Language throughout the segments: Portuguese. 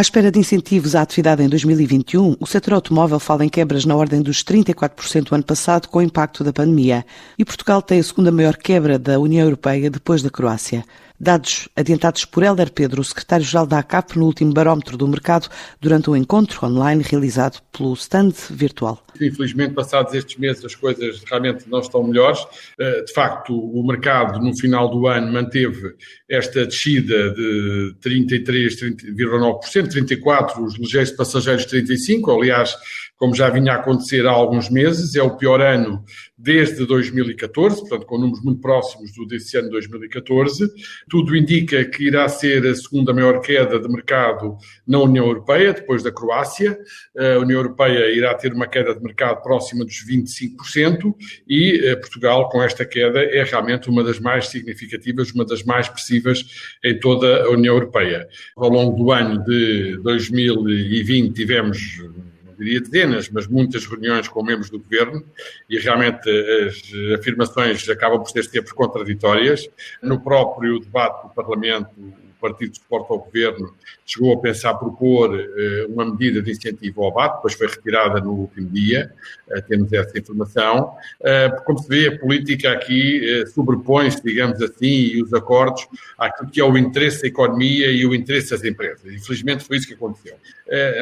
À espera de incentivos à atividade em 2021, o setor automóvel fala em quebras na ordem dos 34% do ano passado, com o impacto da pandemia. E Portugal tem a segunda maior quebra da União Europeia depois da Croácia. Dados adiantados por Helder Pedro, o secretário-geral da ACAP, no último barómetro do mercado, durante um encontro online realizado pelo stand virtual. Infelizmente, passados estes meses, as coisas realmente não estão melhores. Eh, de facto, o mercado, no final do ano, manteve esta descida de 33,9%, 34%, os ligeiros passageiros 35%. Aliás, como já vinha a acontecer há alguns meses, é o pior ano desde 2014, portanto, com números muito próximos do desse ano 2014. Tudo indica que irá ser a segunda maior queda de mercado na União Europeia, depois da Croácia. A União Europeia irá ter uma queda de mercado próxima dos 25% e eh, Portugal, com esta queda, é realmente uma das mais significativas, uma das mais expressivas em toda a União Europeia. Ao longo do ano de 2020 tivemos diria dezenas, mas muitas reuniões com membros do governo e realmente as afirmações acabam por ser sempre contraditórias. No próprio debate do Parlamento, partido que suporta ao governo chegou a pensar propor uh, uma medida de incentivo ao abate, depois foi retirada no último dia, uh, temos essa informação. Uh, como se vê, a política aqui sobrepõe-se, digamos assim, e os acordos àquilo que é o interesse da economia e o interesse das empresas. Infelizmente foi isso que aconteceu.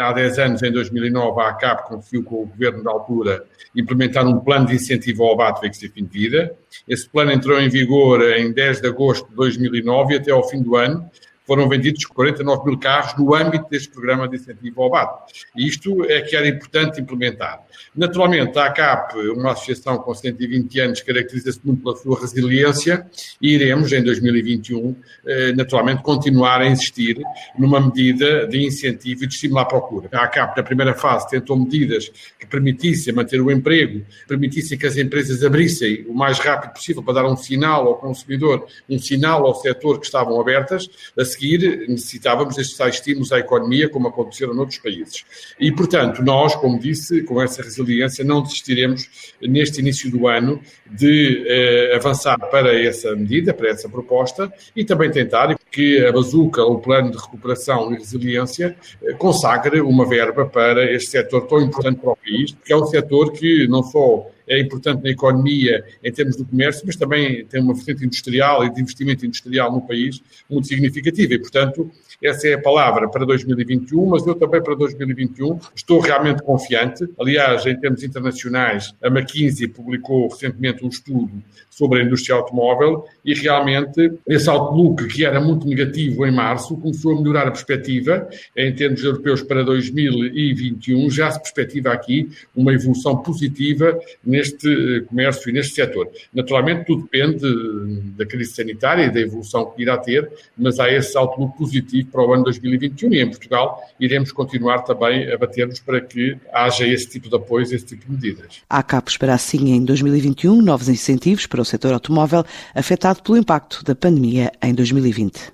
há 10 anos, em 2009, a ACAP conseguiu com o governo da altura implementar um plano de incentivo ao abate de fim de vida. Esse plano entrou em vigor em 10 de agosto de 2009 e até ao fim do ano foram vendidos 49 mil carros no âmbito deste programa de incentivo ao abate. E isto é que era importante implementar. Naturalmente, a ACAP, uma associação com 120 anos, caracteriza-se muito pela sua resiliência e iremos, em 2021, eh, naturalmente, continuar a insistir numa medida de incentivo e de estimular a procura. A ACAP, na primeira fase, tentou medidas que permitissem manter o emprego, permitissem que as empresas abrissem o mais rápido possível para dar um sinal ao consumidor, um sinal ao setor que estavam abertas. A seguir, necessitávamos destes tais estímulos à economia, como aconteceram noutros países. E, portanto, nós, como disse, com essa resiliência, não desistiremos neste início do ano de eh, avançar para essa medida, para essa proposta e também tentar que a bazuca, o plano de recuperação e resiliência, eh, consagre uma verba para este setor tão importante para o país, que é um setor que não só é importante na economia em termos do comércio, mas também tem uma vertente industrial e de investimento industrial no país muito significativa. E, portanto, essa é a palavra para 2021, mas eu também para 2021 estou realmente confiante. Aliás, em termos internacionais, a McKinsey publicou recentemente um estudo sobre a indústria automóvel e realmente esse outlook que era muito negativo em março começou a melhorar a perspectiva em termos europeus para 2021. Já se perspectiva aqui uma evolução positiva neste eh, comércio e neste setor. Naturalmente, tudo depende eh, da crise sanitária e da evolução que irá ter, mas há esse outlook positivo para o ano 2021 e em Portugal iremos continuar também a bater-nos para que haja esse tipo de apoio, esse tipo de medidas. A ACAP espera assim em 2021 novos incentivos para o setor automóvel afetado pelo impacto da pandemia em 2020.